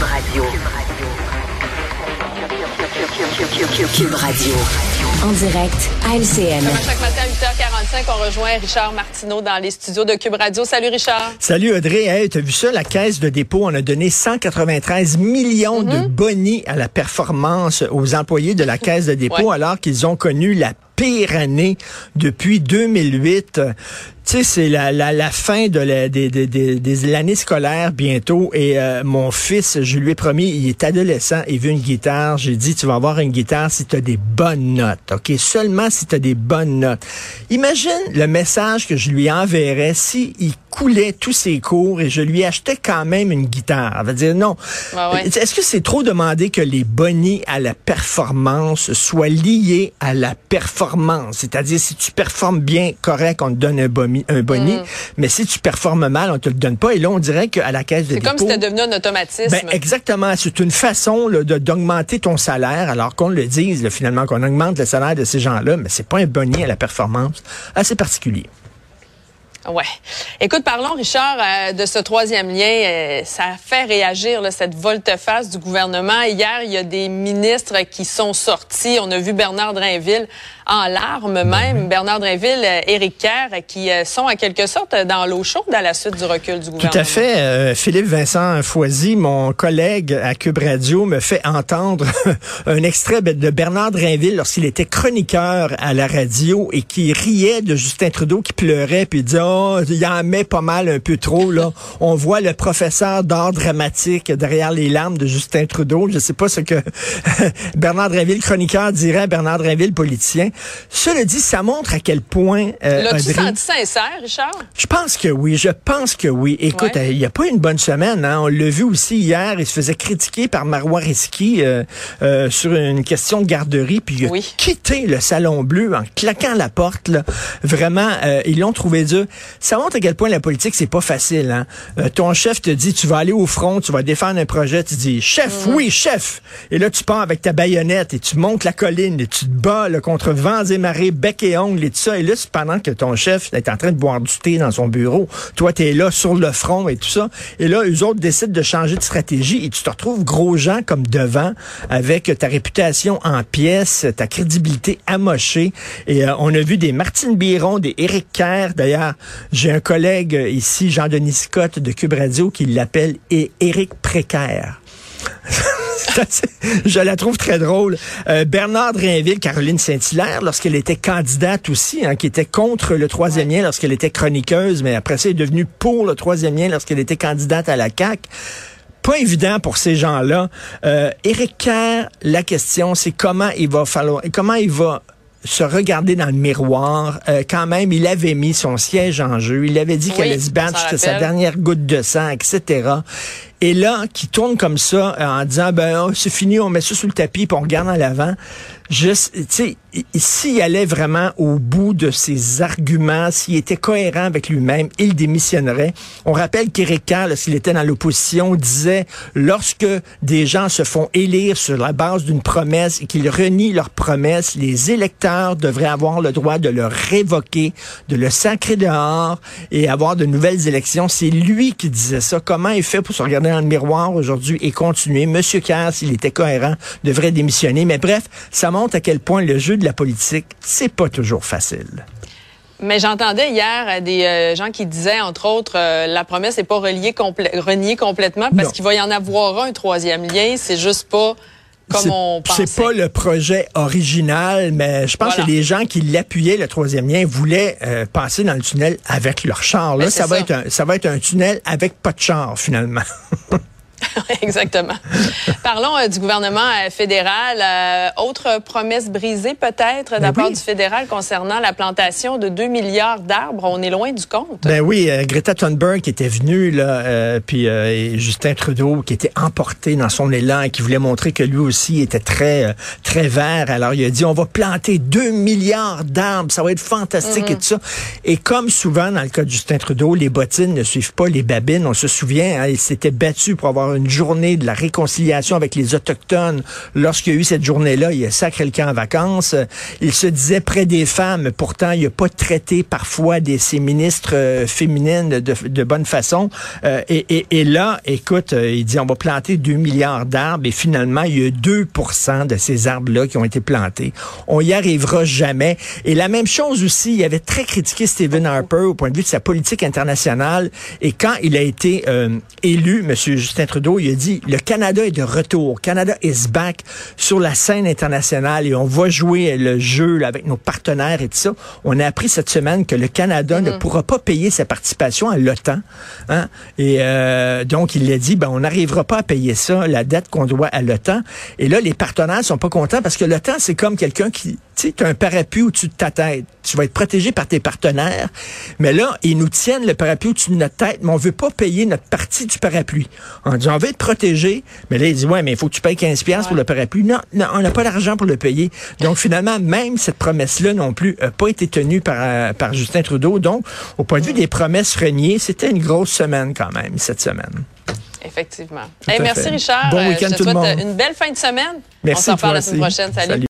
Cube Radio. Cube Radio. En direct à LCN. Comme à chaque matin à 8h45, on rejoint Richard Martineau dans les studios de Cube Radio. Salut Richard. Salut Audrey. Hey, t'as vu ça? La caisse de dépôt, on a donné 193 millions de bonnies à la performance aux employés de la caisse de dépôt Ouais. alors qu'ils ont connu la pire année depuis 2008. Tu sais, c'est la, la, la fin de la- des- des- des- des- l'année scolaire bientôt. Et euh, mon fils, je lui ai promis, il est adolescent, il veut une guitare. J'ai dit, tu vas avoir une guitare si tu as des bonnes notes. OK? Seulement si tu as des bonnes notes. Imagine le message que je lui enverrais si il coulait tous ses cours et je lui achetais quand même une guitare. Elle va dire non. Ouais. Est-ce que c'est trop demander que les bonnies à la performance soient liés à la performance? C'est-à-dire, si tu performes bien, correct, on te donne un boni, un boni mais si tu performes mal, on te le donne pas. Et là, on dirait qu'à la caisse de C'est dépôt... comme si c'était devenu un automatisme. Ben, exactement. C'est une façon là, de- d'augmenter ton salaire, alors qu'on le dise là, finalement, qu'on augmente le salaire de ces gens-là, mais c'est pas un boni à la performance assez particulier. Ouais. Écoute, parlons, Richard, euh, de ce troisième lien. Euh, ça fait réagir là, cette volte-face du gouvernement. Hier, il y a des ministres qui sont sortis. On a vu Bernard Drinville en larmes même. Bernard Drinville, euh, Éric Kerr, qui euh, sont en quelque sorte dans l'eau chaude à la suite du recul du Tout gouvernement. à fait. Euh, Philippe Vincent Foisy, mon collègue à Cube Radio, me fait entendre un extrait de Bernard Drinville lorsqu'il était chroniqueur à la radio et qui riait de Justin Trudeau qui pleurait puis il disait oh il en met pas mal un peu trop là. On voit le professeur d'art dramatique derrière les larmes de Justin Trudeau. Je sais pas ce que Bernard Drinville chroniqueur dirait à Bernard Drinville politicien. Cela dit, ça montre à quel point euh, L'as-tu senti sincère, Richard? je pense que oui, je pense que oui. Écoute, Ouais. euh, il n'y a pas une bonne semaine. Hein? On l'a vu aussi hier, il se faisait critiquer par Marois Risky euh, euh, sur une question de garderie, puis il a quitté le Salon Bleu en claquant la porte. Là. Vraiment, euh, ils l'ont trouvé dur. Ça montre à quel point la politique, c'est pas facile. Hein? Euh, ton chef te dit, tu vas aller au front, tu vas défendre un projet, tu dis, chef, Mm. oui, chef. Et là, tu pars avec ta baïonnette et tu montes la colline et tu te bats là, contre vents et marées, bec et ongles et tout ça. Et là, pendant que ton chef est en train de boire du thé dans son bureau. Toi, tu es là sur le front et tout ça. Et là, eux autres décident de changer de stratégie et tu te retrouves gros gens comme devant avec ta réputation en pièces, ta crédibilité amochée. Et euh, on a vu des Martine Biron, des Éric Kerr. D'ailleurs, j'ai un collègue ici, Jean-Denis Scott de Cube Radio, qui l'appelle Éric Précaire. Je la trouve très drôle. Euh, Bernard Drinville, Caroline Saint-Hilaire, lorsqu'elle était candidate aussi, hein, qui était contre le troisième lien lorsqu'elle était chroniqueuse, mais après ça, elle est devenue pour le troisième lien lorsqu'elle était candidate à la CAQ. Pas évident pour ces gens-là. Euh, Éric Kerr, la question, c'est comment il va falloir, comment il va se regarder dans le miroir? Euh, quand même, il avait mis son siège en jeu. Il avait dit Oui, qu'elle allait se battre jusqu'à sa dernière goutte de sang, etc. Et là, qui tourne comme ça en disant ben oh, c'est fini, on met ça sous le tapis puis on regarde en l'avant. Tu sais, s'il allait vraiment au bout de ses arguments, s'il était cohérent avec lui-même, il démissionnerait. On rappelle Kerr, lorsqu'il était dans l'opposition, disait lorsque des gens se font élire sur la base d'une promesse et qu'ils renient leur promesse, les électeurs devraient avoir le droit de le révoquer, de le sacrer dehors et avoir de nouvelles élections. C'est lui qui disait ça. Comment il fait pour se regarder dans le miroir aujourd'hui et continuer? Monsieur Kerr, s'il était cohérent, devrait démissionner. Mais bref, ça montre à quel point le jeu de la politique, c'est pas toujours facile. Mais j'entendais hier euh, des euh, gens qui disaient, entre autres, euh, la promesse n'est pas reliée complè- reniée complètement parce qu'il va y en avoir un troisième lien. C'est juste pas comme on pensait. C'est pas le projet original, mais je pense Voilà. que les gens qui l'appuyaient, le troisième lien, voulaient euh, passer dans le tunnel avec leur char. Là, Ben, ça c'est va, ça. Être un, ça va être un tunnel avec pas de char, finalement. Exactement. Parlons euh, du gouvernement euh, fédéral. Euh, autre promesse brisée peut-être de la Ben part oui. du fédéral concernant la plantation de 2 milliards d'arbres. On est loin du compte. Ben oui, Greta Thunberg qui était venue, là, puis Justin Trudeau qui était emporté dans son élan et qui voulait montrer que lui aussi était très, très vert. Alors il a dit, on va planter 2 milliards d'arbres, ça va être fantastique et tout ça. Et comme souvent dans le cas de Justin Trudeau, les bottines ne suivent pas les babines. On se souvient, hein, il s'était battu pour avoir une journée de la réconciliation avec les Autochtones. Lorsqu'il y a eu cette journée-là, il a sacré le camp en vacances. Il se disait près des femmes. Pourtant, il n'a pas traité parfois des, ses ministres euh, féminines de, de, bonne façon. Euh, et, et, et, là, écoute, euh, il dit on va planter 2 milliards d'arbres et finalement, il y a 2 de ces arbres-là qui ont été plantés. On y arrivera jamais. Et la même chose aussi, il avait très critiqué Stephen Harper au point de vue de sa politique internationale. Et quand il a été euh, élu, M. Justin Trudeau, il a dit, le Canada est de retour. Canada is back sur la scène internationale et on va jouer le jeu là, avec nos partenaires et tout ça. On a appris cette semaine que le Canada ne mm-hmm. pourra pas payer sa participation à l'OTAN. Hein? Et euh, donc, il a dit, ben, on n'arrivera pas à payer ça, la dette qu'on doit à l'OTAN. Et là, les partenaires sont pas contents parce que l'OTAN, c'est comme quelqu'un qui, tu as un parapluie au-dessus de ta tête. Tu vas être protégé par tes partenaires. Mais là, ils nous tiennent le parapluie au-dessus de notre tête, mais on veut pas payer notre partie du parapluie. On dit, on veut être protégé. Mais là, ils disent, ouais, mais il faut que tu payes 15 pièces pour le parapluie. Non, non, on n'a pas l'argent pour le payer. Donc, finalement, même cette promesse-là non plus n'a pas été tenue par, euh, par Justin Trudeau. Donc, au point de vue des promesses reniées, c'était une grosse semaine quand même, cette semaine. Effectivement. merci Richard. Bon euh, week-end tout le monde. Une belle fin de semaine. Merci. On s'en parle la semaine prochaine. Salut.